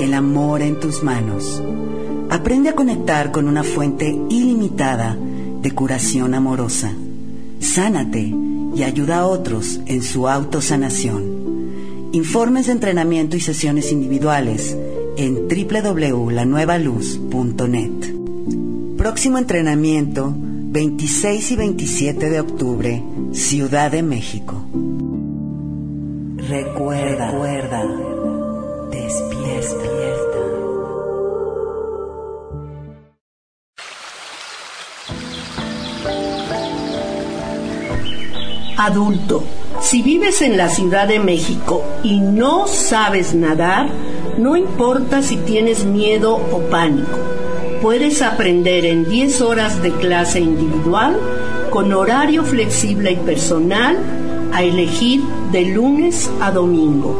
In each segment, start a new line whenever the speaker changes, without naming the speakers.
El amor en tus manos. Aprende a conectar con una fuente ilimitada de curación amorosa. Sánate y ayuda a otros en su autosanación. Informes de entrenamiento y sesiones individuales en www.lanuevaluz.net. Próximo entrenamiento 26 y 27 de octubre, Ciudad de México. Recuerda,
Adulto, si vives en la Ciudad de México y no sabes nadar, no importa si tienes miedo o pánico. Puedes aprender en 10 horas de clase individual con horario flexible y personal a elegir de lunes a domingo.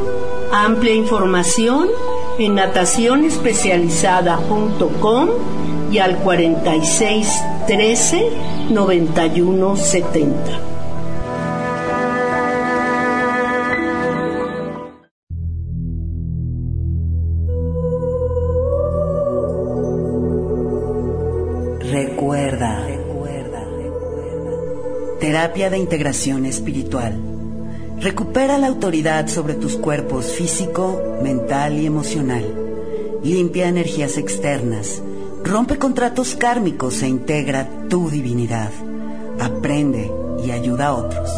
Amplia información en natacionespecializada.com y al 46 13
De integración espiritual. Recupera la autoridad sobre tus cuerpos físico, mental y emocional. Limpia energías externas. Rompe contratos kármicos e integra tu divinidad. Aprende y ayuda a otros.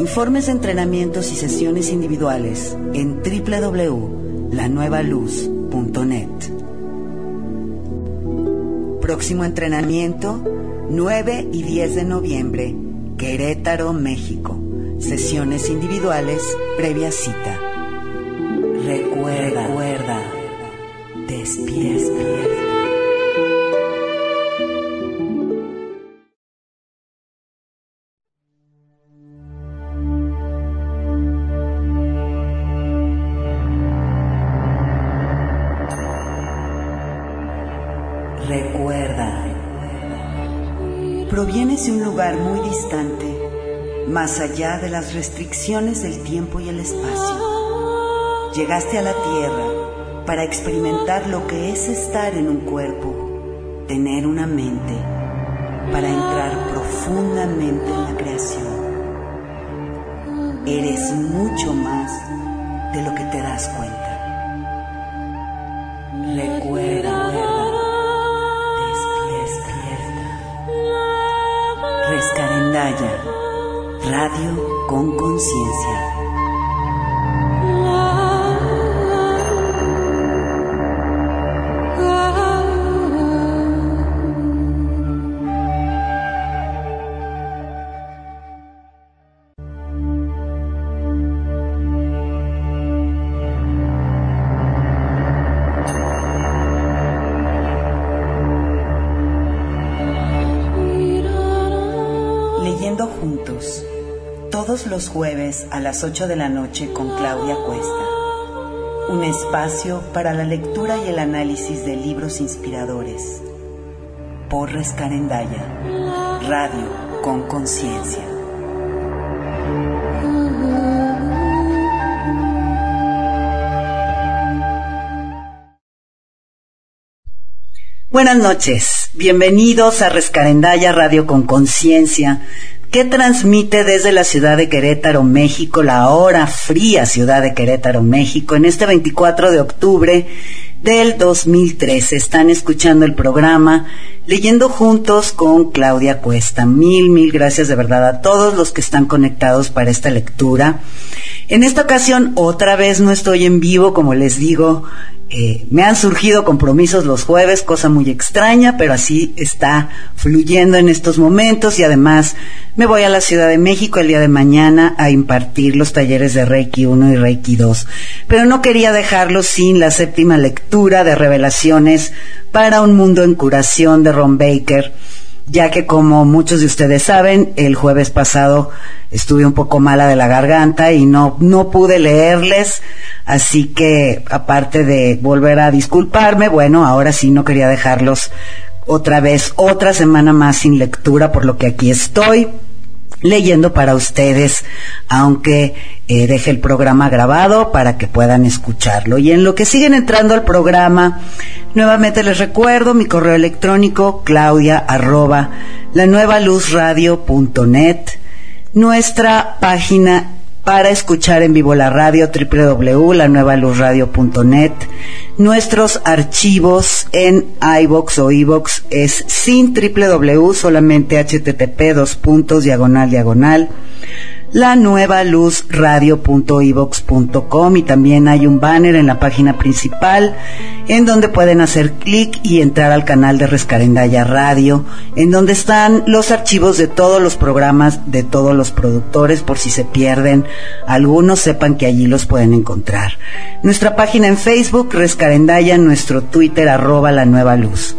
Informes de entrenamientos y sesiones individuales en www.lanuevaluz.net. Próximo entrenamiento, 9 y 10 de noviembre, Querétaro, México. Sesiones individuales, previa cita. Recuerda, recuerda, despierta. Un lugar muy distante, más allá de las restricciones del tiempo y el espacio. Llegaste a la Tierra para experimentar lo que es estar en un cuerpo, tener una mente, para entrar profundamente en la creación. Eres mucho más de lo que te das cuenta. 心想 a las 8 de la noche con Claudia Cuesta. Un espacio para la lectura y el análisis de libros inspiradores. Por Rescarendaya, radio con conciencia. Buenas noches, bienvenidos a Rescarendaya Radio con Conciencia, que transmite desde la ciudad de Querétaro, México, la ahora fría ciudad de Querétaro, México, en este 24 de octubre del 2013. Están escuchando el programa Leyendo Juntos con Claudia Cuesta. Mil, mil gracias de verdad a todos los que están conectados para esta lectura. En esta ocasión, otra vez no estoy en vivo, como les digo, eh, me han surgido compromisos los jueves, cosa muy extraña, pero así está fluyendo en estos momentos y además me voy a la Ciudad de México el día de mañana a impartir los talleres de Reiki 1 y Reiki 2. Pero no quería dejarlo sin la séptima lectura de Revelaciones para un mundo en curación de Ron Baker ya que como muchos de ustedes saben, el jueves pasado estuve un poco mala de la garganta y no, no pude leerles, así que aparte de volver a disculparme, bueno, ahora sí no quería dejarlos otra vez, otra semana más sin lectura, por lo que aquí estoy leyendo para ustedes, aunque eh, deje el programa grabado para que puedan escucharlo. Y en lo que siguen entrando al programa, nuevamente les recuerdo mi correo electrónico claudia arroba la nueva luz radio net, nuestra página para escuchar en vivo la radio www.lanuevaluzradio.net. Nuestros archivos en iBox o iBox es sin www, solamente http dos puntos diagonal diagonal la nueva luz y también hay un banner en la página principal en donde pueden hacer clic y entrar al canal de Rescarendaya Radio, en donde están los archivos de todos los programas de todos los productores por si se pierden algunos sepan que allí los pueden encontrar. Nuestra página en Facebook Rescarendaya, nuestro Twitter arroba la nueva luz.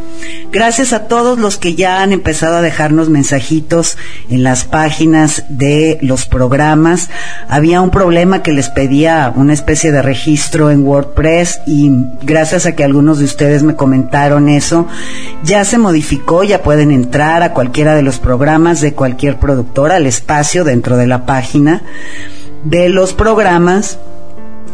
Gracias a todos los que ya han empezado a dejarnos mensajitos en las páginas de los programas programas. Había un problema que les pedía una especie de registro en WordPress y gracias a que algunos de ustedes me comentaron eso, ya se modificó, ya pueden entrar a cualquiera de los programas de cualquier productora, al espacio dentro de la página de los programas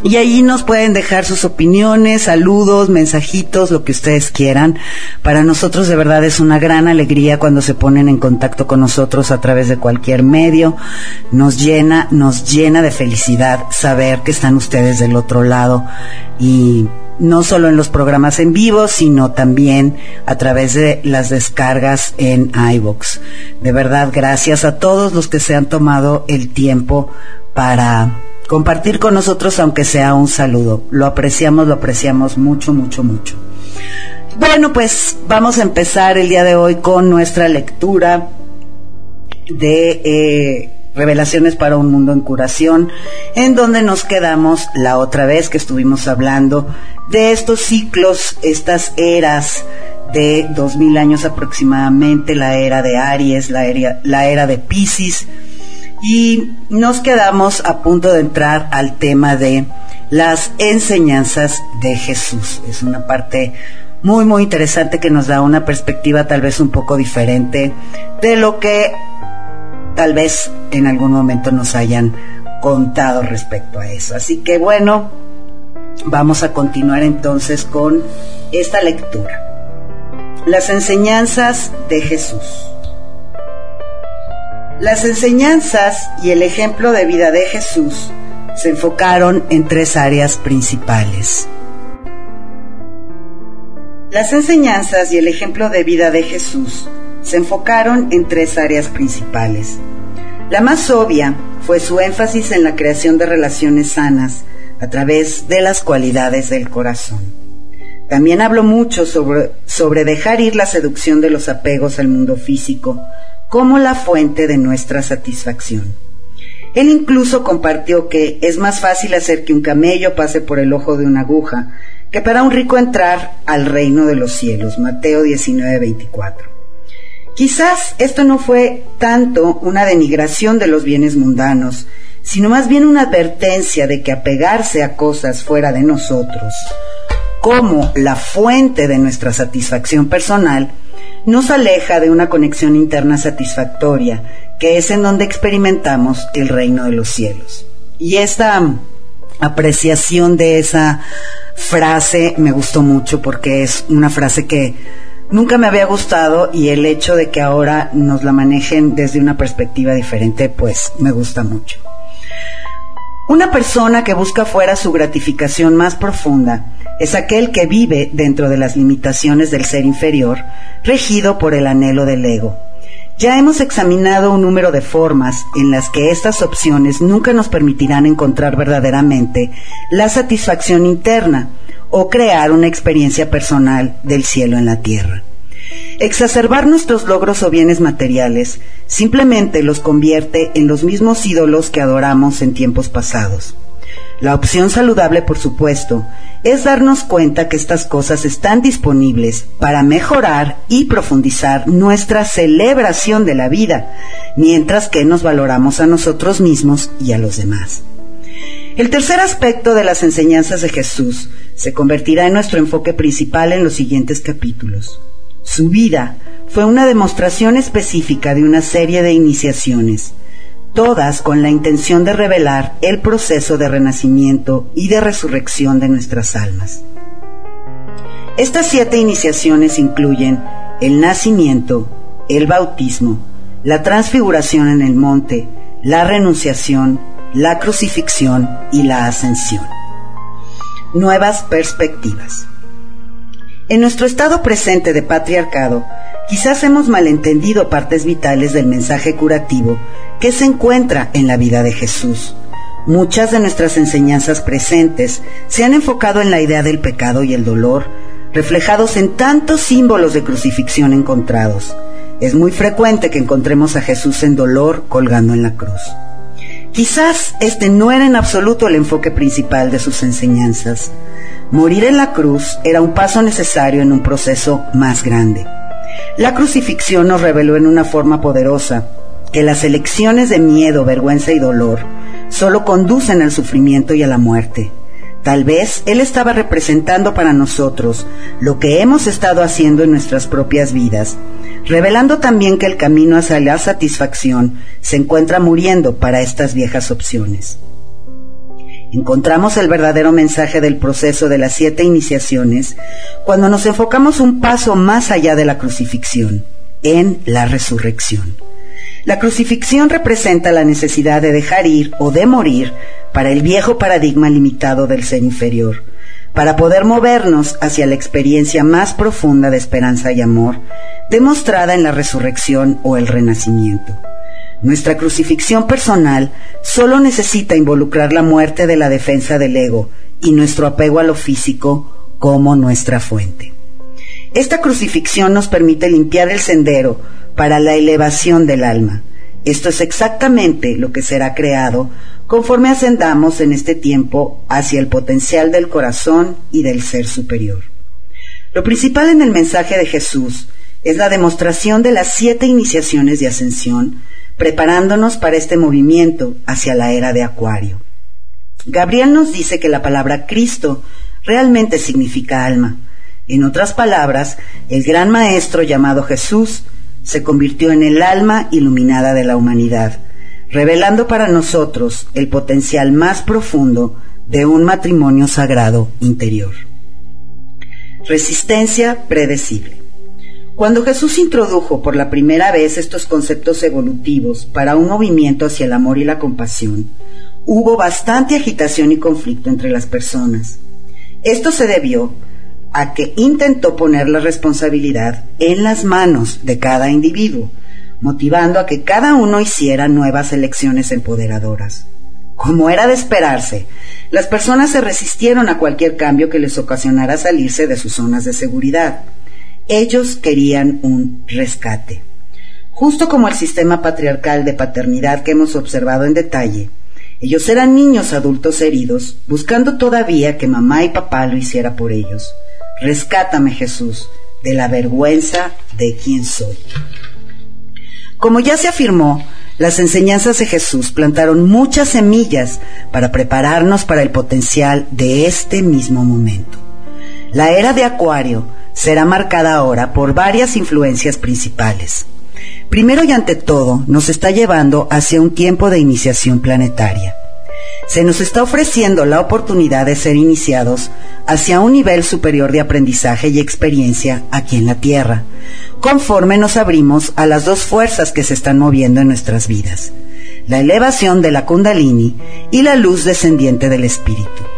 y allí nos pueden dejar sus opiniones, saludos, mensajitos, lo que ustedes quieran. Para nosotros de verdad es una gran alegría cuando se ponen en contacto con nosotros a través de cualquier medio. Nos llena, nos llena de felicidad saber que están ustedes del otro lado y no solo en los programas en vivo, sino también a través de las descargas en iVoox. De verdad, gracias a todos los que se han tomado el tiempo para compartir con nosotros, aunque sea un saludo. Lo apreciamos, lo apreciamos mucho, mucho, mucho. Bueno, pues vamos a empezar el día de hoy con nuestra lectura de eh, Revelaciones para un Mundo en Curación, en donde nos quedamos la otra vez que estuvimos hablando de estos ciclos, estas eras de dos mil años aproximadamente, la era de Aries, la era, la era de Pisces, y nos quedamos a punto de entrar al tema de las enseñanzas de Jesús. Es una parte muy, muy interesante que nos da una perspectiva tal vez un poco diferente de lo que tal vez en algún momento nos hayan contado respecto a eso. Así que bueno, vamos a continuar entonces con esta lectura. Las enseñanzas de Jesús. Las enseñanzas y el ejemplo de vida de Jesús se enfocaron en tres áreas principales. Las enseñanzas y el ejemplo de vida de Jesús se enfocaron en tres áreas principales. La más obvia fue su énfasis en la creación de relaciones sanas a través de las cualidades del corazón. También habló mucho sobre, sobre dejar ir la seducción de los apegos al mundo físico, como la fuente de nuestra satisfacción. Él incluso compartió que es más fácil hacer que un camello pase por el ojo de una aguja que para un rico entrar al reino de los cielos. Mateo 19:24. Quizás esto no fue tanto una denigración de los bienes mundanos, sino más bien una advertencia de que apegarse a cosas fuera de nosotros, como la fuente de nuestra satisfacción personal, nos aleja de una conexión interna satisfactoria, que es en donde experimentamos el reino de los cielos. Y esta apreciación de esa frase me gustó mucho porque es una frase que nunca me había gustado y el hecho de que ahora nos la manejen desde una perspectiva diferente, pues me gusta mucho. Una persona que busca fuera su gratificación más profunda es aquel que vive dentro de las limitaciones del ser inferior, regido por el anhelo del ego. Ya hemos examinado un número de formas en las que estas opciones nunca nos permitirán encontrar verdaderamente la satisfacción interna o crear una experiencia personal del cielo en la tierra. Exacerbar nuestros logros o bienes materiales simplemente los convierte en los mismos ídolos que adoramos en tiempos pasados. La opción saludable, por supuesto, es darnos cuenta que estas cosas están disponibles para mejorar y profundizar nuestra celebración de la vida, mientras que nos valoramos a nosotros mismos y a los demás. El tercer aspecto de las enseñanzas de Jesús se convertirá en nuestro enfoque principal en los siguientes capítulos. Su vida fue una demostración específica de una serie de iniciaciones. todas con la intención de revelar el proceso de renacimiento y de resurrección de nuestras almas. Estas siete iniciaciones incluyen el nacimiento, el bautismo, la transfiguración en el monte, la renunciación, la crucifixión y la ascensión. Nuevas perspectivas. En nuestro estado presente de patriarcado, quizás hemos malentendido partes vitales del mensaje curativo que se encuentra en la vida de Jesús. Muchas de nuestras enseñanzas presentes se han enfocado en la idea del pecado y el dolor, reflejados en tantos símbolos de crucifixión encontrados. Es muy frecuente que encontremos a Jesús en dolor colgando en la cruz. Quizás este no era en absoluto el enfoque principal de sus enseñanzas. Morir en la cruz era un paso necesario en un proceso más grande. La crucifixión nos reveló en una forma poderosa que las elecciones de miedo, vergüenza y dolor solo conducen al sufrimiento y a la muerte. Tal vez Él estaba representando para nosotros lo que hemos estado haciendo en nuestras propias vidas, revelando también que el camino hacia la satisfacción se encuentra muriendo para estas viejas opciones. Encontramos el verdadero mensaje del proceso de las siete iniciaciones cuando nos enfocamos un paso más allá de la crucifixión, en la resurrección. La crucifixión representa la necesidad de dejar ir o de morir para el viejo paradigma limitado del ser inferior, para poder movernos hacia la experiencia más profunda de esperanza y amor, demostrada en la resurrección o el renacimiento. Nuestra crucifixión personal solo necesita involucrar la muerte de la defensa del ego y nuestro apego a lo físico como nuestra fuente. Esta crucifixión nos permite limpiar el sendero para la elevación del alma. Esto es exactamente lo que será creado conforme ascendamos en este tiempo hacia el potencial del corazón y del ser superior. Lo principal en el mensaje de Jesús es la demostración de las siete iniciaciones de ascensión, preparándonos para este movimiento hacia la era de Acuario. Gabriel nos dice que la palabra Cristo realmente significa alma. En otras palabras, el gran maestro llamado Jesús se convirtió en el alma iluminada de la humanidad, revelando para nosotros el potencial más profundo de un matrimonio sagrado interior. Resistencia predecible. Cuando Jesús introdujo por la primera vez estos conceptos evolutivos para un movimiento hacia el amor y la compasión, hubo bastante agitación y conflicto entre las personas. Esto se debió a que intentó poner la responsabilidad en las manos de cada individuo, motivando a que cada uno hiciera nuevas elecciones empoderadoras. Como era de esperarse, las personas se resistieron a cualquier cambio que les ocasionara salirse de sus zonas de seguridad. Ellos querían un rescate. Justo como el sistema patriarcal de paternidad que hemos observado en detalle, ellos eran niños adultos heridos, buscando todavía que mamá y papá lo hiciera por ellos. Rescátame Jesús de la vergüenza de quién soy. Como ya se afirmó, las enseñanzas de Jesús plantaron muchas semillas para prepararnos para el potencial de este mismo momento. La era de Acuario será marcada ahora por varias influencias principales. Primero y ante todo, nos está llevando hacia un tiempo de iniciación planetaria se nos está ofreciendo la oportunidad de ser iniciados hacia un nivel superior de aprendizaje y experiencia aquí en la Tierra, conforme nos abrimos a las dos fuerzas que se están moviendo en nuestras vidas, la elevación de la kundalini y la luz descendiente del Espíritu.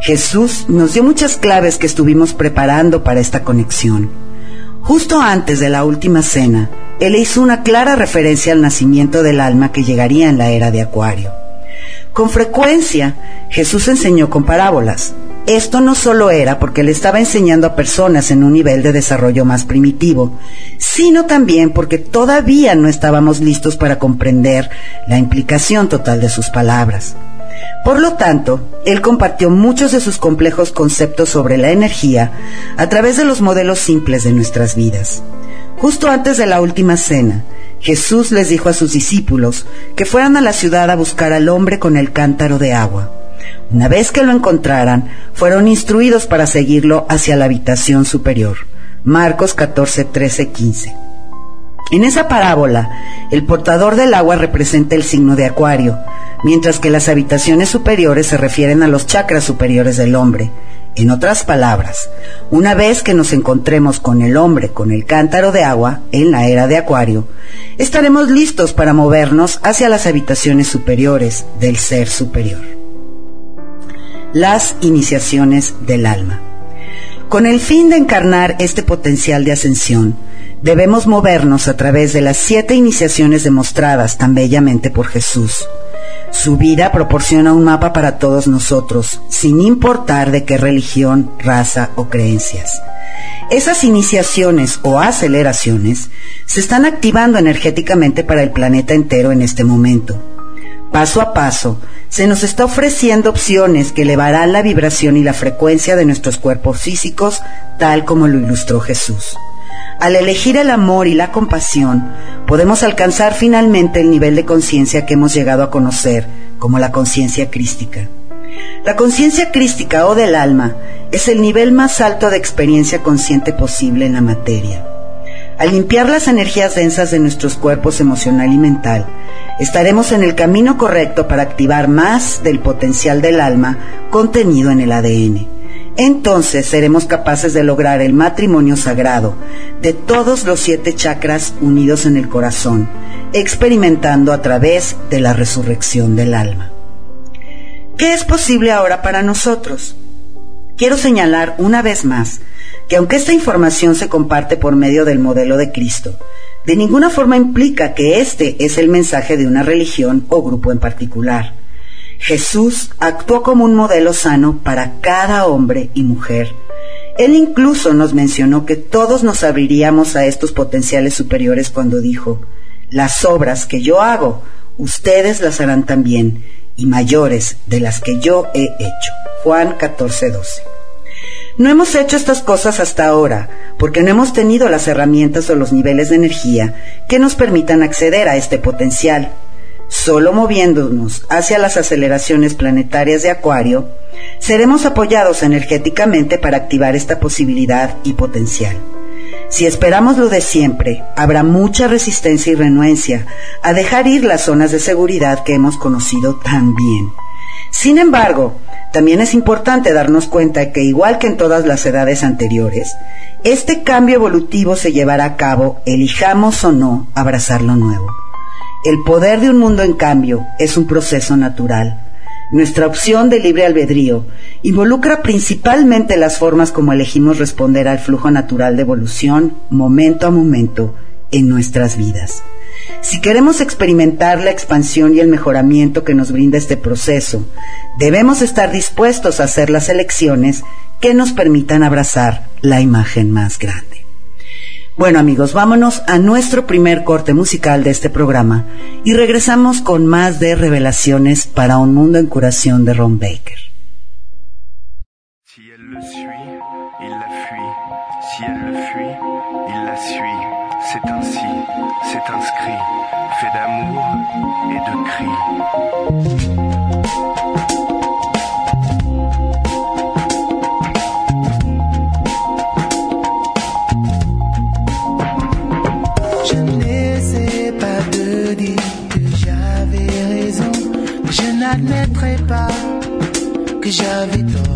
Jesús nos dio muchas claves que estuvimos preparando para esta conexión. Justo antes de la última cena, Él hizo una clara referencia al nacimiento del alma que llegaría en la era de Acuario. Con frecuencia Jesús enseñó con parábolas. Esto no solo era porque le estaba enseñando a personas en un nivel de desarrollo más primitivo, sino también porque todavía no estábamos listos para comprender la implicación total de sus palabras. Por lo tanto, él compartió muchos de sus complejos conceptos sobre la energía a través de los modelos simples de nuestras vidas. Justo antes de la última cena, Jesús les dijo a sus discípulos que fueran a la ciudad a buscar al hombre con el cántaro de agua. Una vez que lo encontraran, fueron instruidos para seguirlo hacia la habitación superior. Marcos 14, 13, 15. En esa parábola, el portador del agua representa el signo de Acuario, mientras que las habitaciones superiores se refieren a los chakras superiores del hombre. En otras palabras, una vez que nos encontremos con el hombre con el cántaro de agua en la era de Acuario, estaremos listos para movernos hacia las habitaciones superiores del ser superior. Las iniciaciones del alma. Con el fin de encarnar este potencial de ascensión, debemos movernos a través de las siete iniciaciones demostradas tan bellamente por Jesús su vida proporciona un mapa para todos nosotros, sin importar de qué religión, raza o creencias. Esas iniciaciones o aceleraciones se están activando energéticamente para el planeta entero en este momento. Paso a paso, se nos está ofreciendo opciones que elevarán la vibración y la frecuencia de nuestros cuerpos físicos, tal como lo ilustró Jesús. Al elegir el amor y la compasión, podemos alcanzar finalmente el nivel de conciencia que hemos llegado a conocer como la conciencia crística. La conciencia crística o del alma es el nivel más alto de experiencia consciente posible en la materia. Al limpiar las energías densas de nuestros cuerpos emocional y mental, estaremos en el camino correcto para activar más del potencial del alma contenido en el ADN entonces seremos capaces de lograr el matrimonio sagrado de todos los siete chakras unidos en el corazón, experimentando a través de la resurrección del alma. ¿Qué es posible ahora para nosotros? Quiero señalar una vez más que aunque esta información se comparte por medio del modelo de Cristo, de ninguna forma implica que este es el mensaje de una religión o grupo en particular Jesús actuó como un modelo sano para cada hombre y mujer. Él incluso nos mencionó que todos nos abriríamos a estos potenciales superiores cuando dijo, las obras que yo hago, ustedes las harán también, y mayores de las que yo he hecho. Juan 14:12. No hemos hecho estas cosas hasta ahora porque no hemos tenido las herramientas o los niveles de energía que nos permitan acceder a este potencial. Solo moviéndonos hacia las aceleraciones planetarias de Acuario, seremos apoyados energéticamente para activar esta posibilidad y potencial. Si esperamos lo de siempre, habrá mucha resistencia y renuencia a dejar ir las zonas de seguridad que hemos conocido tan bien. Sin embargo, también es importante darnos cuenta que igual que en todas las edades anteriores, este cambio evolutivo se llevará a cabo, elijamos o no abrazar lo nuevo. El poder de un mundo en cambio es un proceso natural. Nuestra opción de libre albedrío involucra principalmente las formas como elegimos responder al flujo natural de evolución momento a momento en nuestras vidas. Si queremos experimentar la expansión y el mejoramiento que nos brinda este proceso, debemos estar dispuestos a hacer las elecciones que nos permitan abrazar la imagen más grande. Bueno amigos, vámonos a nuestro primer corte musical de este programa y regresamos con más de revelaciones para un mundo en curación de Ron Baker.
Que j'avais tort.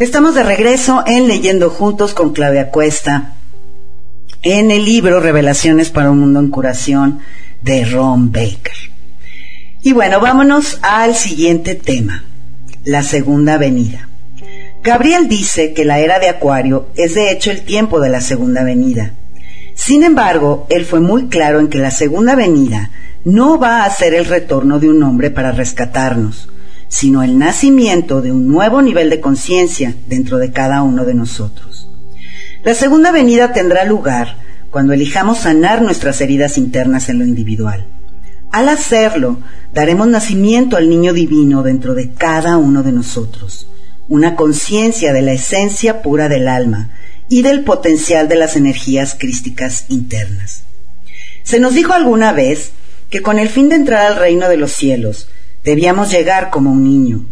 Estamos de regreso en Leyendo Juntos con Claudia Cuesta, en el libro Revelaciones para un Mundo en Curación de Ron Baker. Y bueno, vámonos al siguiente tema, la segunda venida. Gabriel dice que la era de Acuario es de hecho el tiempo de la segunda venida. Sin embargo, él fue muy claro en que la segunda venida no va a ser el retorno de un hombre para rescatarnos, sino el nacimiento de un nuevo nivel de conciencia dentro de cada uno de nosotros. La segunda venida tendrá lugar cuando elijamos sanar nuestras heridas internas en lo individual. Al hacerlo, daremos nacimiento al niño divino dentro de cada uno de nosotros, una conciencia de la esencia pura del alma y del potencial de las energías crísticas internas. Se nos dijo alguna vez que con el fin de entrar al reino de los cielos, debíamos llegar como un niño.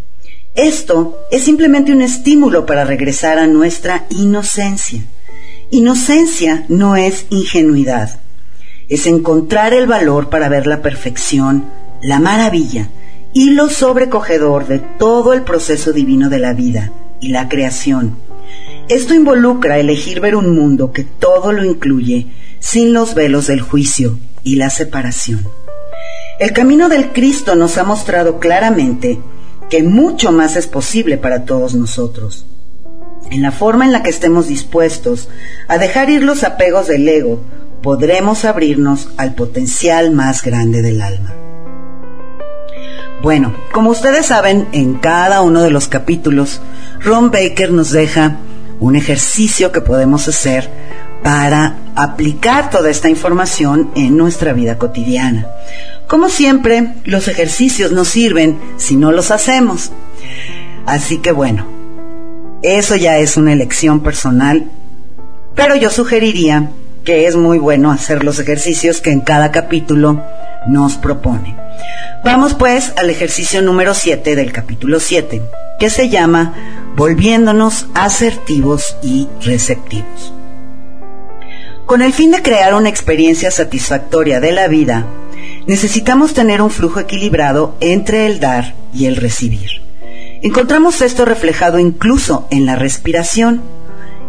Esto es simplemente un estímulo para regresar a nuestra inocencia. Inocencia no es ingenuidad, es encontrar el valor para ver la perfección, la maravilla y lo sobrecogedor de todo el proceso divino de la vida y la creación. Esto involucra elegir ver un mundo que todo lo incluye sin los velos del juicio y la separación. El camino del Cristo nos ha mostrado claramente que mucho más es posible para todos nosotros. En la forma en la que estemos dispuestos a dejar ir los apegos del ego, podremos abrirnos al potencial más grande del alma. Bueno, como ustedes saben, en cada uno de los capítulos, Ron Baker nos deja un ejercicio que podemos hacer para aplicar toda esta información en nuestra vida cotidiana. Como siempre, los ejercicios nos sirven si no los hacemos. Así que bueno, eso ya es una elección personal, pero yo sugeriría que es muy bueno hacer los ejercicios que en cada capítulo nos propone. Vamos pues al ejercicio número 7 del capítulo 7, que se llama Volviéndonos asertivos y receptivos. Con el fin de crear una experiencia satisfactoria de la vida, necesitamos tener un flujo equilibrado entre el dar y el recibir. Encontramos esto reflejado incluso en la respiración.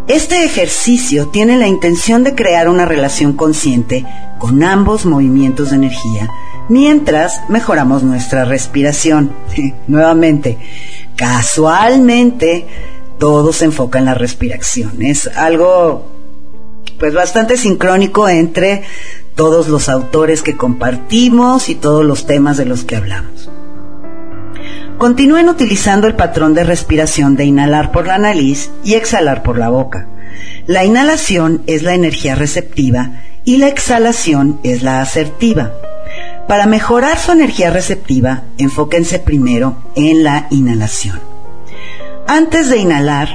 Este ejercicio tiene la intención de crear una relación consciente con ambos movimientos de energía mientras mejoramos nuestra respiración. Nuevamente, casualmente, todo se enfoca en la respiración. Es algo pues bastante sincrónico entre todos los autores que compartimos y todos los temas de los que hablamos. Continúen utilizando el patrón de respiración de inhalar por la nariz y exhalar por la boca. La inhalación es la energía receptiva y la exhalación es la asertiva. Para mejorar su energía receptiva, enfóquense primero en la inhalación. Antes de inhalar,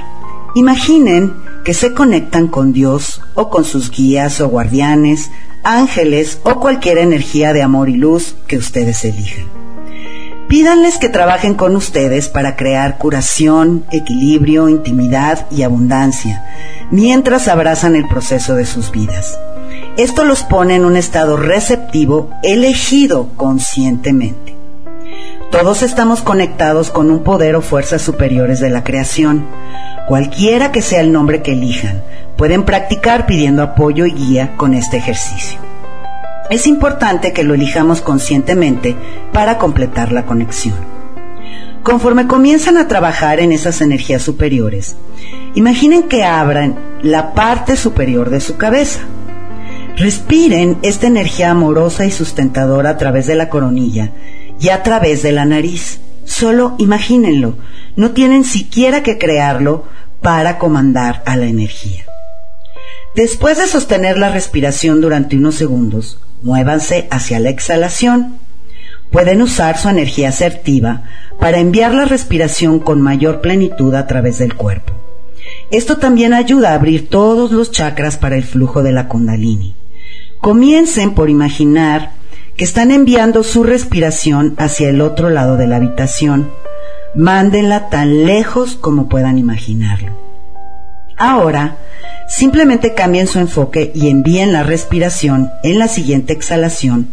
imaginen que se conectan con Dios o con sus guías o guardianes, ángeles o cualquier energía de amor y luz que ustedes elijan. Pídanles que trabajen con ustedes para crear curación, equilibrio, intimidad y abundancia, mientras abrazan el proceso de sus vidas. Esto los pone en un estado receptivo elegido conscientemente. Todos estamos conectados con un poder o fuerzas superiores de la creación. Cualquiera que sea el nombre que elijan, pueden practicar pidiendo apoyo y guía con este ejercicio. Es importante que lo elijamos conscientemente para completar la conexión. Conforme comienzan a trabajar en esas energías superiores, imaginen que abran la parte superior de su cabeza. Respiren esta energía amorosa y sustentadora a través de la coronilla y a través de la nariz. Solo imagínenlo, no tienen siquiera que crearlo para comandar a la energía. Después de sostener la respiración durante unos segundos, muévanse hacia la exhalación. Pueden usar su energía asertiva para enviar la respiración con mayor plenitud a través del cuerpo. Esto también ayuda a abrir todos los chakras para el flujo de la kundalini. Comiencen por imaginar que están enviando su respiración hacia el otro lado de la habitación. Mándenla tan lejos como puedan imaginarlo. Ahora, simplemente cambien su enfoque y envíen la respiración en la siguiente exhalación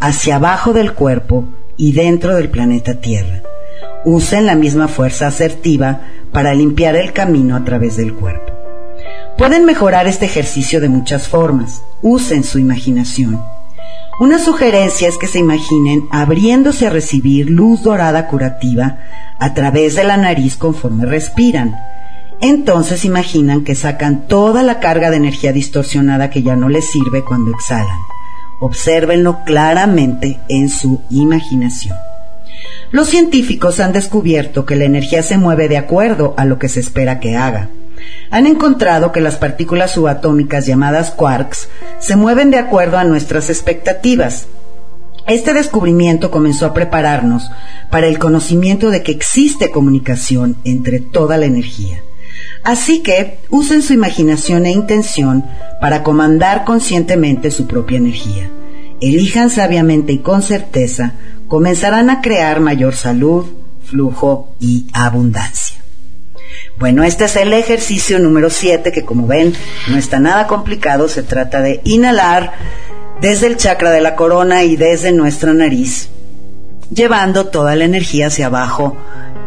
hacia abajo del cuerpo y dentro del planeta Tierra. Usen la misma fuerza asertiva para limpiar el camino a través del cuerpo. Pueden mejorar este ejercicio de muchas formas. Usen su imaginación. Una sugerencia es que se imaginen abriéndose a recibir luz dorada curativa a través de la nariz conforme respiran. Entonces imaginan que sacan toda la carga de energía distorsionada que ya no les sirve cuando exhalan. Obsérvenlo claramente en su imaginación. Los científicos han descubierto que la energía se mueve de acuerdo a lo que se espera que haga han encontrado que las partículas subatómicas llamadas quarks se mueven de acuerdo a nuestras expectativas. Este descubrimiento comenzó a prepararnos para el conocimiento de que existe comunicación entre toda la energía. Así que usen su imaginación e intención para comandar conscientemente su propia energía. Elijan sabiamente y con certeza, comenzarán a crear mayor salud, flujo y abundancia. Bueno, este es el ejercicio número 7 que como ven no está nada complicado, se trata de inhalar desde el chakra de la corona y desde nuestra nariz, llevando toda la energía hacia abajo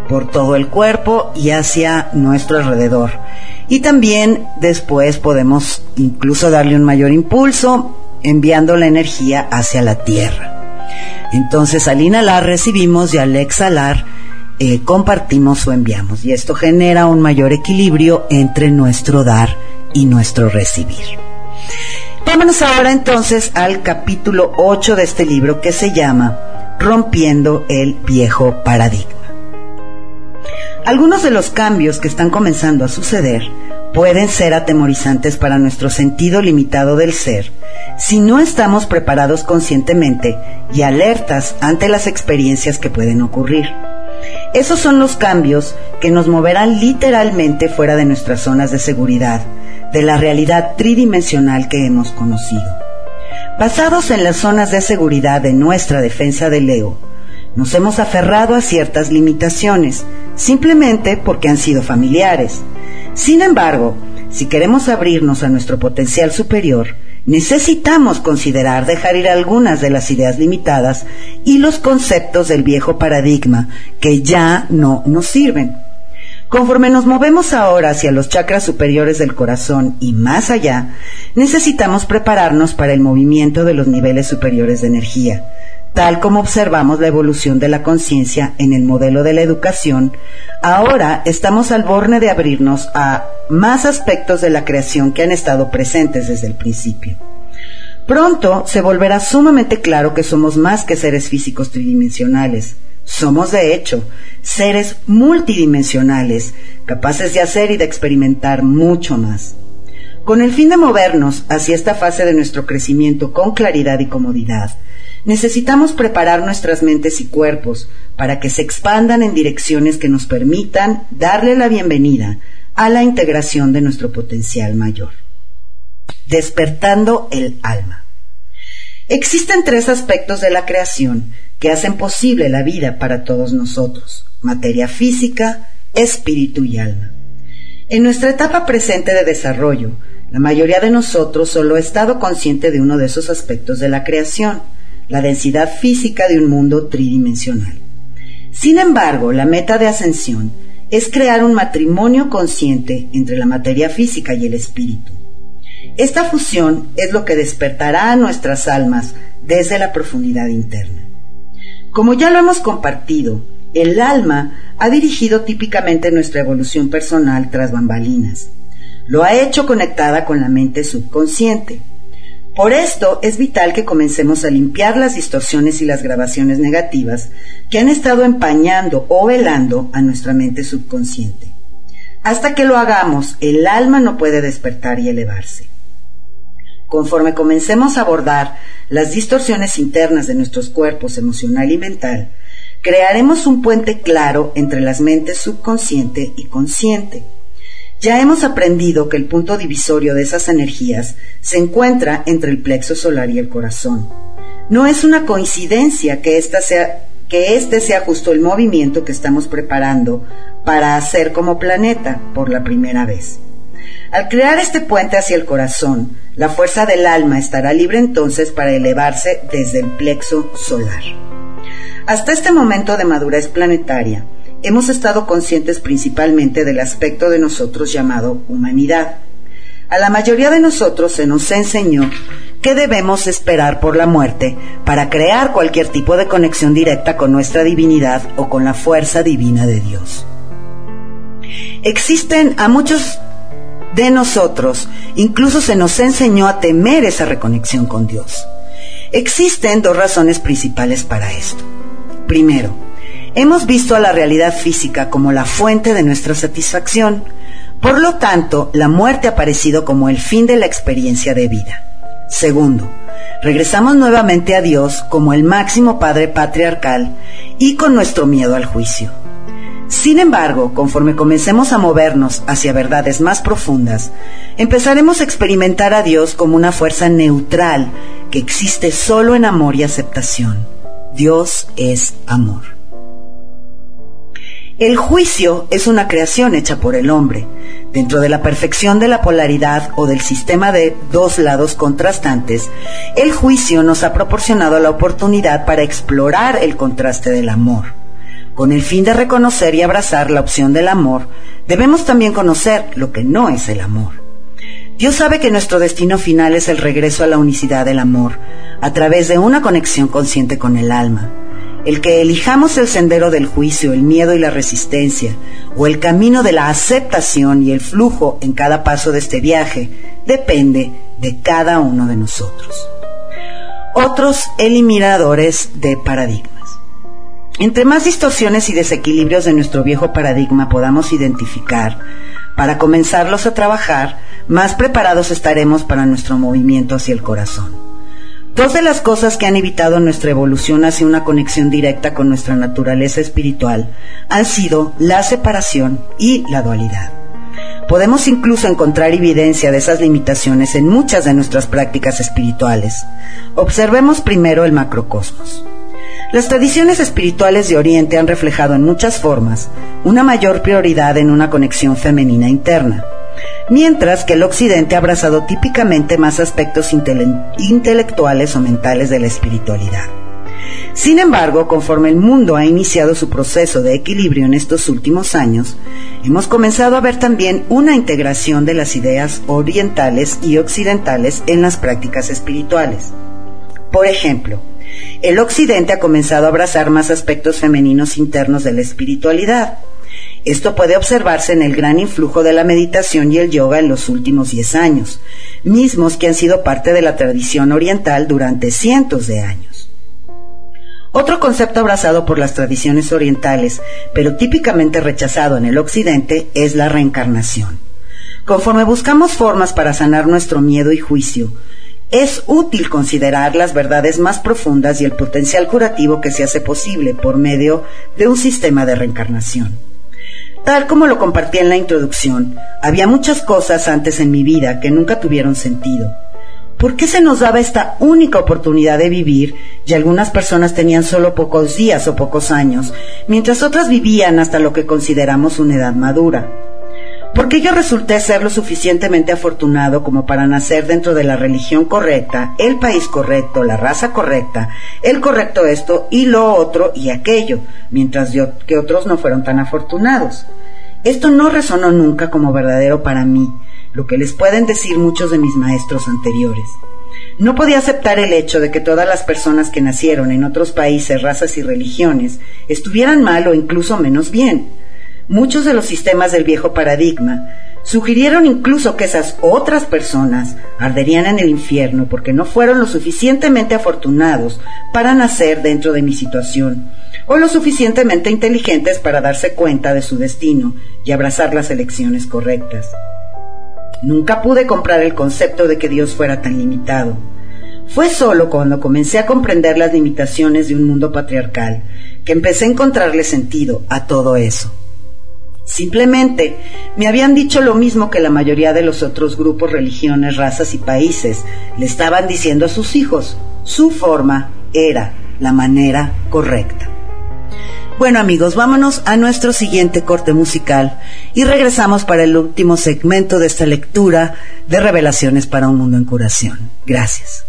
por todo el cuerpo y hacia nuestro alrededor. Y también después podemos incluso darle un mayor impulso enviando la energía hacia la tierra. Entonces al inhalar recibimos y al exhalar eh, compartimos o enviamos. Y esto genera un mayor equilibrio entre nuestro dar y nuestro recibir. Vámonos ahora entonces al capítulo 8 de este libro que se llama Rompiendo el viejo paradigma. Algunos de los cambios que están comenzando a suceder pueden ser atemorizantes para nuestro sentido limitado del ser si no estamos preparados conscientemente y alertas ante las experiencias que pueden ocurrir. Esos son los cambios que nos moverán literalmente fuera de nuestras zonas de seguridad, de la realidad tridimensional que hemos conocido. Basados en las zonas de seguridad de nuestra defensa del ego, nos hemos aferrado a ciertas limitaciones, simplemente porque han sido familiares. Sin embargo, si queremos abrirnos a nuestro potencial superior, necesitamos considerar dejar ir algunas de las ideas limitadas y los conceptos del viejo paradigma que ya no nos sirven. Conforme nos movemos ahora hacia los chakras superiores del corazón y más allá, necesitamos prepararnos para el movimiento de los niveles superiores de energía, tal como observamos la evolución de la conciencia en el modelo de la educación, ahora estamos al borde de abrirnos a más aspectos de la creación que han estado presentes desde el principio. Pronto se volverá sumamente claro que somos más que seres físicos tridimensionales. Somos, de hecho, seres multidimensionales, capaces de hacer y de experimentar mucho más. Con el fin de movernos hacia esta fase de nuestro crecimiento con claridad y comodidad, necesitamos preparar nuestras mentes y cuerpos para que se expandan en direcciones que nos permitan darle la bienvenida a la integración de nuestro potencial mayor. Despertando el alma. Existen tres aspectos de la creación que hacen posible la vida para todos nosotros, materia física, espíritu y alma. En nuestra etapa presente de desarrollo, la mayoría de nosotros solo ha estado consciente de uno de esos aspectos de la creación, la densidad física de un mundo tridimensional. Sin embargo, la meta de ascensión es crear un matrimonio consciente entre la materia física y el espíritu. Esta fusión es lo que despertará a nuestras almas desde la profundidad interna. Como ya lo hemos compartido, el alma ha dirigido típicamente nuestra evolución personal tras bambalinas. Lo ha hecho conectada con la mente subconsciente. Por esto es vital que comencemos a limpiar las distorsiones y las grabaciones negativas que han estado empañando o velando a nuestra mente subconsciente. Hasta que lo hagamos, el alma no puede despertar y elevarse. Conforme comencemos a abordar las distorsiones internas de nuestros cuerpos emocional y mental, crearemos un puente claro entre las mentes subconsciente y consciente. Ya hemos aprendido que el punto divisorio de esas energías se encuentra entre el plexo solar y el corazón. No es una coincidencia que, este sea justo el movimiento que estamos preparando para hacer como planeta por la primera vez. Al crear este puente hacia el corazón, la fuerza del alma estará libre entonces para elevarse desde el plexo solar. Hasta este momento de madurez planetaria, hemos estado conscientes principalmente del aspecto de nosotros llamado humanidad. A la mayoría de nosotros se nos enseñó que debemos esperar por la muerte para crear cualquier tipo de conexión directa con nuestra divinidad o con la fuerza divina de Dios. Existen a muchos de nosotros, incluso se nos enseñó a temer esa reconexión con Dios. Existen dos razones principales para esto. Primero, hemos visto a la realidad física como la fuente de nuestra satisfacción. Por lo tanto, la muerte ha parecido como el fin de la experiencia de vida. Segundo, regresamos nuevamente a Dios como el máximo Padre patriarcal y con nuestro miedo al juicio. Sin embargo, conforme comencemos a movernos hacia verdades más profundas, empezaremos a experimentar a Dios como una fuerza neutral que existe solo en amor y aceptación. Dios es amor. El juicio es una creación hecha por el hombre. Dentro de la perfección de la polaridad o del sistema de dos lados contrastantes, el juicio nos ha proporcionado la oportunidad para explorar el contraste del amor. Con el fin de reconocer y abrazar la opción del amor, debemos también conocer lo que no es el amor. Dios sabe que nuestro destino final es el regreso a la unicidad del amor, a través de una conexión consciente con el alma. El que elijamos el sendero del juicio, el miedo y la resistencia, o el camino de la aceptación y el flujo en cada paso de este viaje, depende de cada uno de nosotros. Otros eliminadores de paradigma. Entre más distorsiones y desequilibrios de nuestro viejo paradigma podamos identificar, para comenzarlos a trabajar, más preparados estaremos para nuestro movimiento hacia el corazón. Dos de las cosas que han evitado nuestra evolución hacia una conexión directa con nuestra naturaleza espiritual han sido la separación y la dualidad. Podemos incluso encontrar evidencia de esas limitaciones en muchas de nuestras prácticas espirituales. Observemos primero el macrocosmos. Las tradiciones espirituales de Oriente han reflejado en muchas formas una mayor prioridad en una conexión femenina interna, mientras que el Occidente ha abrazado típicamente más aspectos intelectuales o mentales de la espiritualidad. Sin embargo, conforme el mundo ha iniciado su proceso de equilibrio en estos últimos años, hemos comenzado a ver también una integración de las ideas orientales y occidentales en las prácticas espirituales. Por ejemplo, el Occidente ha comenzado a abrazar más aspectos femeninos internos de la espiritualidad. Esto puede observarse en el gran influjo de la meditación y el yoga en los últimos 10 años, mismos que han sido parte de la tradición oriental durante cientos de años. Otro concepto abrazado por las tradiciones orientales, pero típicamente rechazado en el Occidente, es la reencarnación. Conforme buscamos formas para sanar nuestro miedo y juicio, es útil considerar las verdades más profundas y el potencial curativo que se hace posible por medio de un sistema de reencarnación. Tal como lo compartí en la introducción, había muchas cosas antes en mi vida que nunca tuvieron sentido. ¿Por qué se nos daba esta única oportunidad de vivir y algunas personas tenían solo pocos días o pocos años, mientras otras vivían hasta lo que consideramos una edad madura? Porque yo resulté ser lo suficientemente afortunado como para nacer dentro de la religión correcta, el país correcto, la raza correcta, el correcto esto y lo otro y aquello, mientras yo, que otros no fueron tan afortunados. Esto no resonó nunca como verdadero para mí, lo que les pueden decir muchos de mis maestros anteriores. No podía aceptar el hecho de que todas las personas que nacieron en otros países, razas y religiones estuvieran mal o incluso menos bien muchos de los sistemas del viejo paradigma sugirieron incluso que esas otras personas arderían en el infierno porque no fueron lo suficientemente afortunados para nacer dentro de mi situación o lo suficientemente inteligentes para darse cuenta de su destino y abrazar las elecciones correctas. Nunca pude comprar el concepto de que Dios fuera tan limitado. Fue solo cuando comencé a comprender las limitaciones de un mundo patriarcal que empecé a encontrarle sentido a todo eso. Simplemente me habían dicho lo mismo que la mayoría de los otros grupos, religiones, razas y países le estaban diciendo a sus hijos. Su forma era la manera correcta. Bueno amigos, vámonos a nuestro siguiente corte musical y regresamos para el último segmento de esta lectura de Revelaciones para un Mundo en Curación. Gracias.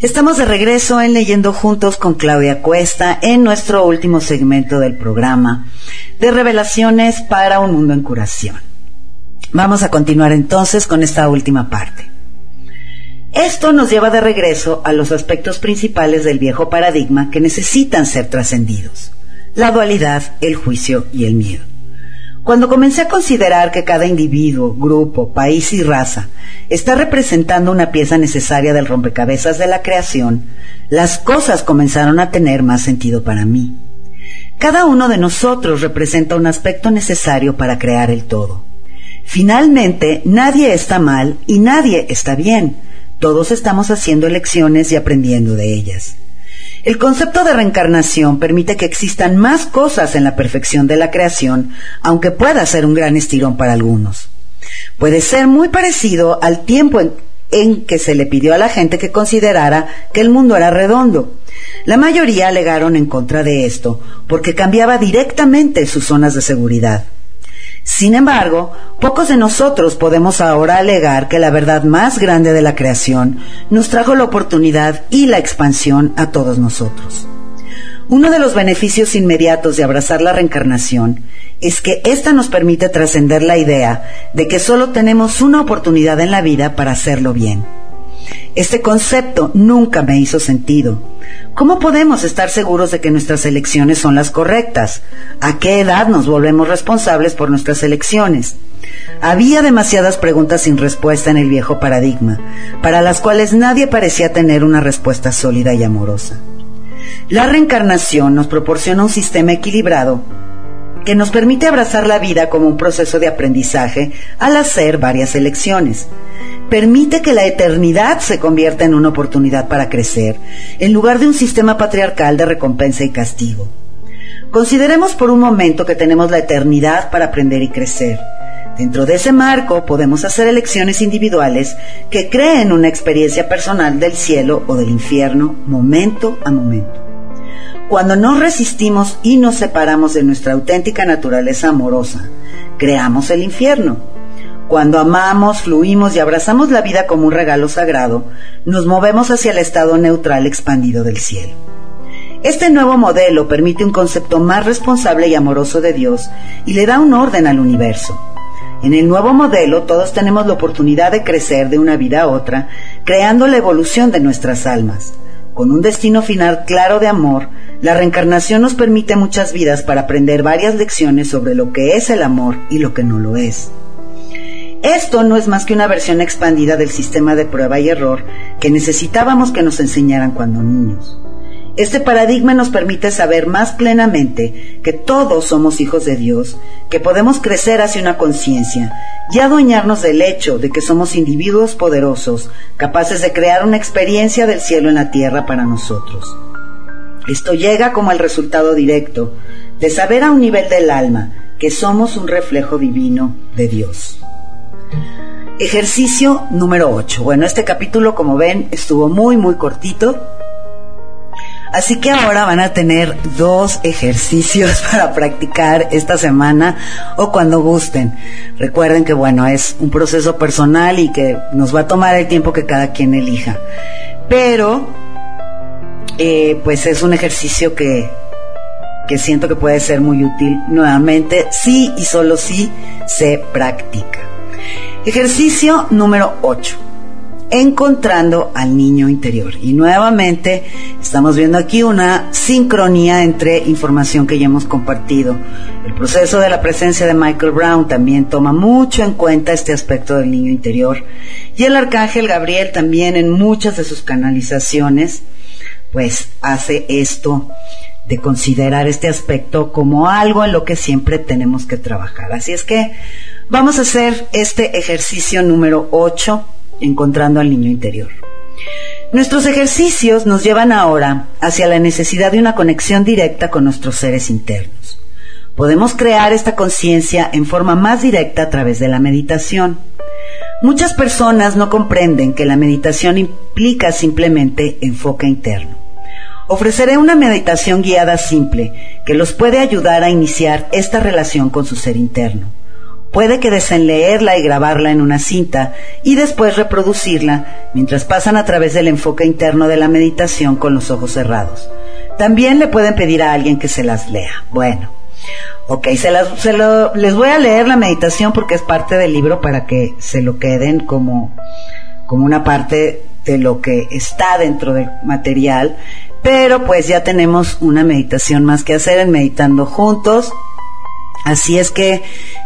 Estamos de regreso en Leyendo Juntos con Claudia Cuesta en nuestro último segmento del programa de revelaciones para un mundo en curación. Vamos a continuar entonces con esta última parte. Esto nos lleva de regreso a los aspectos principales del viejo paradigma que necesitan ser trascendidos. La dualidad, el juicio y el miedo. Cuando comencé a considerar que cada individuo, grupo, país y raza está representando una pieza necesaria del rompecabezas de la creación, las cosas comenzaron a tener más sentido para mí. Cada uno de nosotros representa un aspecto necesario para crear el todo. Finalmente, nadie está mal y nadie está bien. Todos estamos haciendo elecciones y aprendiendo de ellas. El concepto de reencarnación permite que existan más cosas en la perfección de la creación, aunque pueda ser un gran estirón para algunos. Puede ser muy parecido al tiempo en, que se le pidió a la gente que considerara que el mundo era redondo. La mayoría alegaron en contra de esto, porque cambiaba directamente sus zonas de seguridad. Sin embargo, pocos de nosotros podemos ahora alegar que la verdad más grande de la creación nos trajo la oportunidad y la expansión a todos nosotros. Uno de los beneficios inmediatos de abrazar la reencarnación es que ésta nos permite trascender la idea de que solo tenemos una oportunidad en la vida para hacerlo bien. Este concepto nunca me hizo sentido. ¿Cómo podemos estar seguros de que nuestras elecciones son las correctas? ¿A qué edad nos volvemos responsables por nuestras elecciones? Había demasiadas preguntas sin respuesta en el viejo paradigma, para las cuales nadie parecía tener una respuesta sólida y amorosa. La reencarnación nos proporciona un sistema equilibrado que nos permite abrazar la vida como un proceso de aprendizaje al hacer varias elecciones. Permite que la eternidad se convierta en una oportunidad para crecer, en lugar de un sistema patriarcal de recompensa y castigo. Consideremos por un momento que tenemos la eternidad para aprender y crecer. Dentro de ese marco podemos hacer elecciones individuales que creen una experiencia personal del cielo o del infierno momento a momento. Cuando nos resistimos y nos separamos de nuestra auténtica naturaleza amorosa, creamos el infierno. Cuando amamos, fluimos y abrazamos la vida como un regalo sagrado, nos movemos hacia el estado neutral expandido del cielo. Este nuevo modelo permite un concepto más responsable y amoroso de Dios y le da un orden al universo. En el nuevo modelo todos tenemos la oportunidad de crecer de una vida a otra, creando la evolución de nuestras almas. Con un destino final claro de amor, la reencarnación nos permite muchas vidas para aprender varias lecciones sobre lo que es el amor y lo que no lo es. Esto no es más que una versión expandida del sistema de prueba y error que necesitábamos que nos enseñaran cuando niños. Este paradigma nos permite saber más plenamente que todos somos hijos de Dios, que podemos crecer hacia una conciencia y adueñarnos del hecho de que somos individuos poderosos, capaces de crear una experiencia del cielo en la tierra para nosotros. Esto llega como el resultado directo de saber a un nivel del alma que somos un reflejo divino de Dios. Ejercicio número 8. Bueno, este capítulo, como ven, estuvo muy, muy cortito Así que ahora van a tener dos ejercicios para practicar esta semana o cuando gusten. Recuerden que bueno, es un proceso personal y que nos va a tomar el tiempo que cada quien elija. Pero, eh, pues es un ejercicio que, que siento que puede ser muy útil nuevamente si y solo si se practica. Ejercicio número 8 encontrando al niño interior. Y nuevamente estamos viendo aquí una sincronía entre información que ya hemos compartido. El proceso de la presencia de Michael Brown también toma mucho en cuenta este aspecto del niño interior. Y el arcángel Gabriel también en muchas de sus canalizaciones, pues hace esto de considerar este aspecto como algo en lo que siempre tenemos que trabajar. Así es que vamos a hacer este ejercicio número 8 encontrando al niño interior. Nuestros ejercicios nos llevan ahora hacia la necesidad de una conexión directa con nuestros seres internos. Podemos crear esta conciencia en forma más directa a través de la meditación. Muchas personas no comprenden que la meditación implica simplemente enfoque interno. Ofreceré una meditación guiada simple que los puede ayudar a iniciar esta relación con su ser interno. Puede que deseen leerla y grabarla en una cinta y después reproducirla mientras pasan a través del enfoque interno de la meditación con los ojos cerrados. También le pueden pedir a alguien que se las lea. Bueno, ok, se, las, se lo, les voy a leer la meditación porque es parte del libro para que se lo queden como, como una parte de lo que está dentro del material. Pero pues ya tenemos una meditación más que hacer en Meditando Juntos. Así es que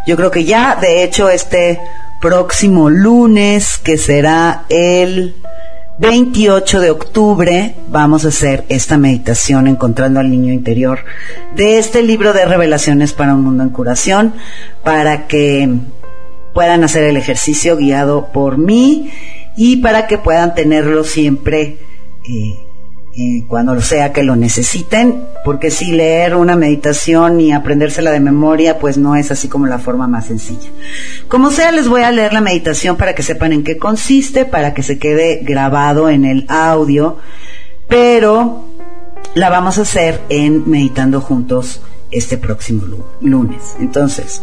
yo creo que ya, de hecho, este próximo lunes, que será el 28 de octubre, vamos a hacer esta meditación encontrando al niño interior de este libro de revelaciones para un mundo en curación, para que puedan hacer el ejercicio guiado por mí y para que puedan tenerlo siempre eh, eh, cuando sea que lo necesiten, porque si leer una meditación y aprendérsela de memoria, pues no es así como la forma más sencilla. Como sea, les voy a leer la meditación para que sepan en qué consiste, para que se quede grabado en el audio, pero la vamos a hacer en Meditando Juntos este próximo lunes. Entonces,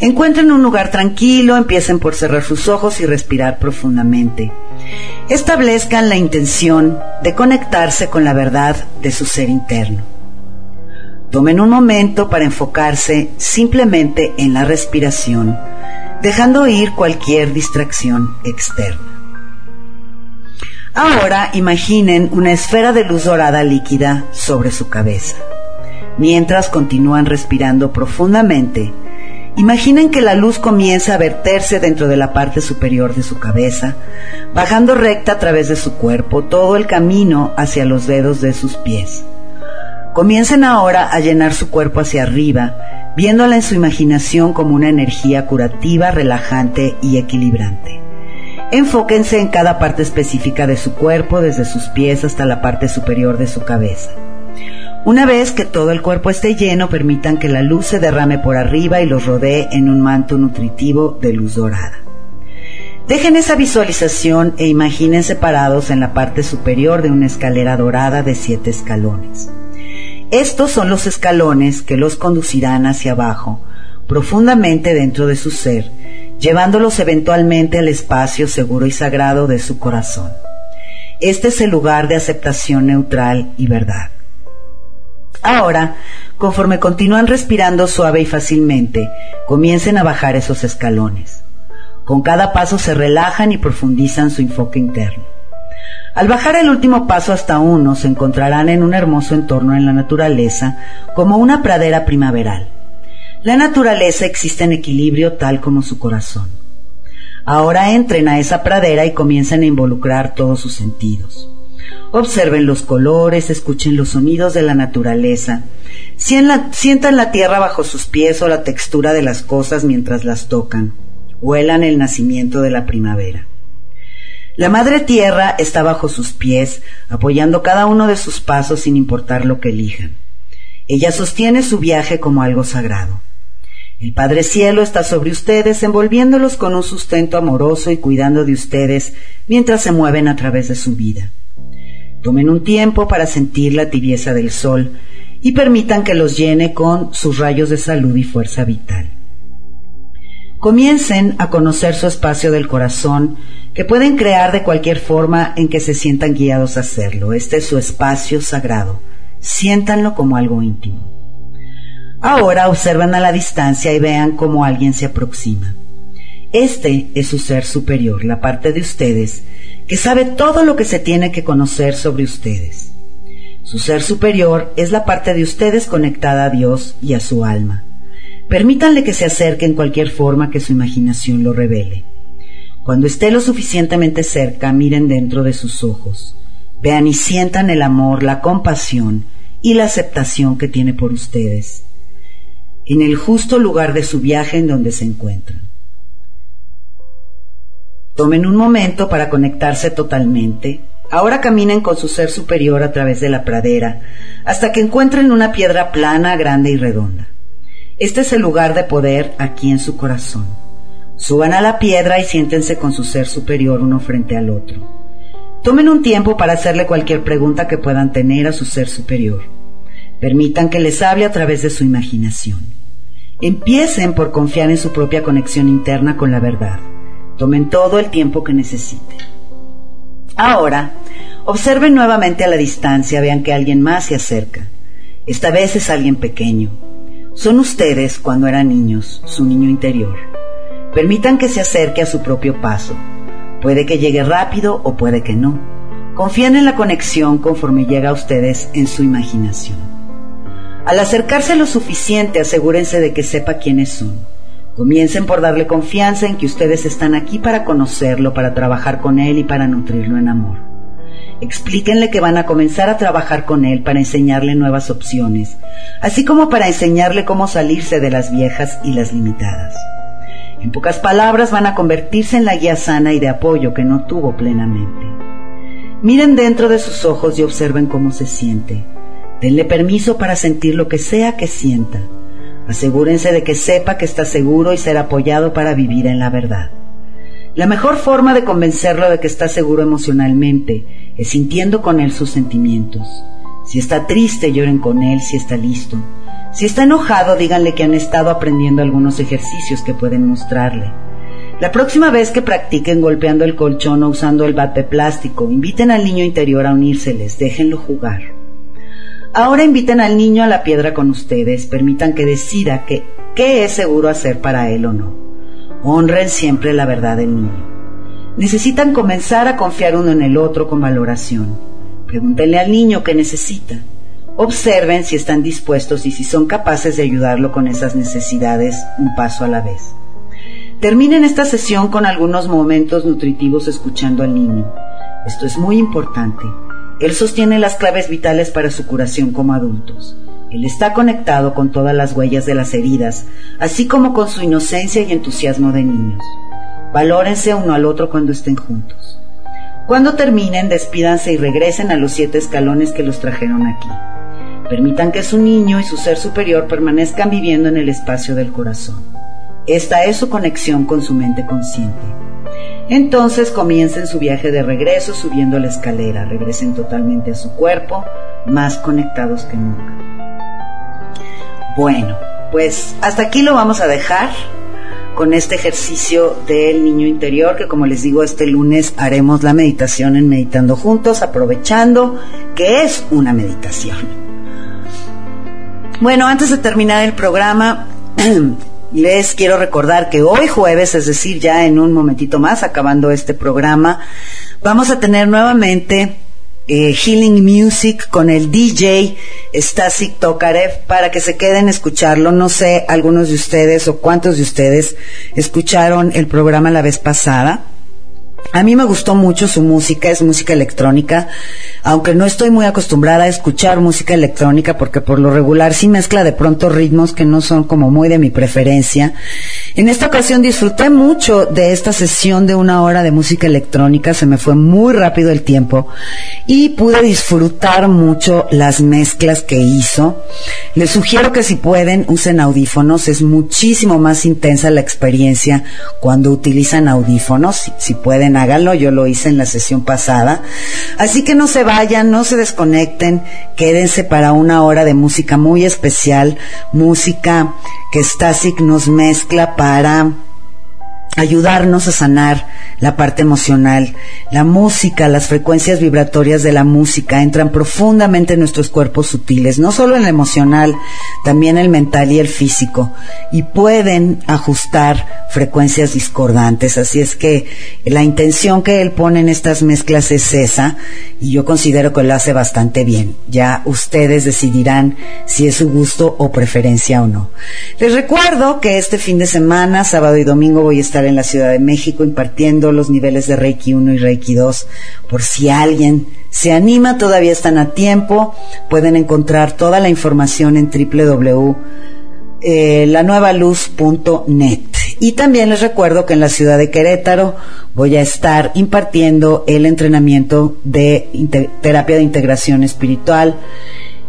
encuentren un lugar tranquilo, empiecen por cerrar sus ojos y respirar profundamente. Establezcan la intención de conectarse con la verdad de su ser interno. Tomen un momento para enfocarse simplemente en la respiración, dejando ir cualquier distracción externa. Ahora imaginen una esfera de luz dorada líquida sobre su cabeza. Mientras continúan respirando profundamente, imaginen que la luz comienza a verterse dentro de la parte superior de su cabeza, bajando recta a través de su cuerpo todo el camino hacia los dedos de sus pies. Comiencen ahora a llenar su cuerpo hacia arriba, viéndola en su imaginación como una energía curativa, relajante y equilibrante. Enfóquense en cada parte específica de su cuerpo, desde sus pies hasta la parte superior de su cabeza. Una vez que todo el cuerpo esté lleno, permitan que la luz se derrame por arriba y los rodee en un manto nutritivo de luz dorada. Dejen esa visualización e imaginen parados en la parte superior de una escalera dorada de siete escalones. Estos son los escalones que los conducirán hacia abajo, profundamente dentro de su ser, llevándolos eventualmente al espacio seguro y sagrado de su corazón. Este es el lugar de aceptación neutral y verdad. Ahora, conforme continúan respirando suave y fácilmente, comiencen a bajar esos escalones. Con cada paso se relajan y profundizan su enfoque interno. Al bajar el último paso hasta uno, se encontrarán en un hermoso entorno en la naturaleza, como una pradera primaveral. La naturaleza existe en equilibrio tal como su corazón. Ahora entren a esa pradera y comiencen a involucrar todos sus sentidos. Observen los colores, escuchen los sonidos de la naturaleza, sientan la tierra bajo sus pies o la textura de las cosas mientras las tocan, huelan el nacimiento de la primavera. La madre tierra está bajo sus pies, apoyando cada uno de sus pasos sin importar lo que elijan. Ella sostiene su viaje como algo sagrado. El Padre Cielo está sobre ustedes, envolviéndolos con un sustento amoroso y cuidando de ustedes mientras se mueven a través de su vida. Tomen un tiempo para sentir la tibieza del sol y permitan que los llene con sus rayos de salud y fuerza vital. Comiencen a conocer su espacio del corazón que pueden crear de cualquier forma en que se sientan guiados a hacerlo. Este es su espacio sagrado. Siéntanlo como algo íntimo. Ahora observan a la distancia y vean cómo alguien se aproxima. Este es su ser superior, la parte de ustedes que sabe todo lo que se tiene que conocer sobre ustedes. Su ser superior es la parte de ustedes conectada a Dios y a su alma. Permítanle que se acerque en cualquier forma que su imaginación lo revele. Cuando esté lo suficientemente cerca, miren dentro de sus ojos. Vean y sientan el amor, la compasión y la aceptación que tiene por ustedes, en el justo lugar de su viaje en donde se encuentran. Tomen un momento para conectarse totalmente. Ahora caminen con su ser superior a través de la pradera hasta que encuentren una piedra plana, grande y redonda. Este es el lugar de poder aquí en su corazón. Suban a la piedra y siéntense con su ser superior uno frente al otro. Tomen un tiempo para hacerle cualquier pregunta que puedan tener a su ser superior. Permitan que les hable a través de su imaginación. Empiecen por confiar en su propia conexión interna con la verdad. Tomen todo el tiempo que necesiten. Ahora, observen nuevamente a la distancia, vean que alguien más se acerca. Esta vez es alguien pequeño. Son ustedes cuando eran niños, su niño interior. Permitan que se acerque a su propio paso. Puede que llegue rápido o puede que no. Confíen en la conexión conforme llega a ustedes en su imaginación. Al acercarse lo suficiente, asegúrense de que sepa quiénes son. Comiencen por darle confianza en que ustedes están aquí para conocerlo, para trabajar con él y para nutrirlo en amor. Explíquenle que van a comenzar a trabajar con él para enseñarle nuevas opciones, así como para enseñarle cómo salirse de las viejas y las limitadas. En pocas palabras, van a convertirse en la guía sana y de apoyo que no tuvo plenamente. Miren dentro de sus ojos y observen cómo se siente. Denle permiso para sentir lo que sea que sienta. Asegúrense de que sepa que está seguro y ser apoyado para vivir en la verdad. La mejor forma de convencerlo de que está seguro emocionalmente es sintiendo con él sus sentimientos. Si está triste, lloren con él si está listo. Si está enojado, díganle que han estado aprendiendo algunos ejercicios que pueden mostrarle. La próxima vez que practiquen golpeando el colchón o usando el bate plástico, inviten al niño interior a unírseles, déjenlo jugar. Ahora inviten al niño a la piedra con ustedes, permitan que decida qué es seguro hacer para él o no. Honren siempre la verdad del niño. Necesitan comenzar a confiar uno en el otro con valoración. Pregúntenle al niño qué necesita. Observen si están dispuestos y si son capaces de ayudarlo con esas necesidades un paso a la vez. Terminen esta sesión con algunos momentos nutritivos escuchando al niño. Esto es muy importante. Él sostiene las claves vitales para su curación como adultos. Él está conectado con todas las huellas de las heridas, así como con su inocencia y entusiasmo de niños. Valórense uno al otro cuando estén juntos. Cuando terminen, despídanse y regresen a los siete escalones que los trajeron aquí. Permitan que su niño y su ser superior permanezcan viviendo en el espacio del corazón. Esta es su conexión con su mente consciente. Entonces comiencen su viaje de regreso subiendo la escalera, regresen totalmente a su cuerpo, más conectados que nunca. Bueno, pues hasta aquí lo vamos a dejar con este ejercicio del niño interior que como les digo este lunes haremos la meditación en Meditando Juntos, aprovechando que es una meditación. Bueno, antes de terminar el programa, les quiero recordar que hoy jueves, es decir, ya en un momentito más, acabando este programa, vamos a tener nuevamente eh, Healing Music con el DJ Stasik Tokarev para que se queden a escucharlo. No sé, algunos de ustedes o cuántos de ustedes escucharon el programa la vez pasada. A mí me gustó mucho su música, es música electrónica, aunque no estoy muy acostumbrada a escuchar música electrónica porque por lo regular sí mezcla de pronto ritmos que no son como muy de mi preferencia. En esta ocasión disfruté mucho de esta sesión de una hora de música electrónica, se me fue muy rápido el tiempo y pude disfrutar mucho las mezclas que hizo. Les sugiero que si pueden usen audífonos, es muchísimo más intensa la experiencia cuando utilizan audífonos, si pueden háganlo, yo lo hice en la sesión pasada. Así que no se vayan, no se desconecten, quédense para una hora de música muy especial, música que Stasic nos mezcla para ayudarnos a sanar la parte emocional. La música, las frecuencias vibratorias de la música entran profundamente en nuestros cuerpos sutiles, no solo en el emocional, también el mental y el físico, y pueden ajustar frecuencias discordantes. Así es que la intención que él pone en estas mezclas es esa, y yo considero que lo hace bastante bien. Ya ustedes decidirán si es su gusto o preferencia o no. Les recuerdo que este fin de semana, sábado y domingo, voy a estar en la Ciudad de México impartiendo los niveles de Reiki 1 y Reiki 2 por si alguien se anima, todavía están a tiempo, pueden encontrar toda la información en www.lanuevaluz.net. Y también les recuerdo que en la ciudad de Querétaro voy a estar impartiendo el entrenamiento de terapia de integración espiritual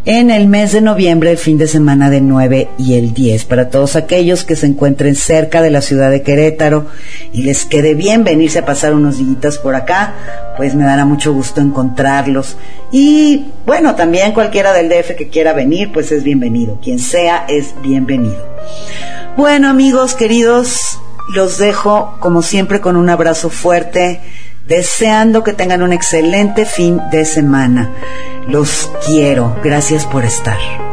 en el mes de noviembre, el fin de semana del 9 y el 10. Para todos aquellos que se encuentren cerca de la ciudad de Querétaro y les quede bien venirse a pasar unos días por acá, pues me dará mucho gusto encontrarlos. Y bueno, también cualquiera del DF que quiera venir, pues es bienvenido. Quien sea es bienvenido. Bueno amigos queridos, los dejo como siempre con un abrazo fuerte, deseando que tengan un excelente fin de semana. Los quiero, gracias por estar.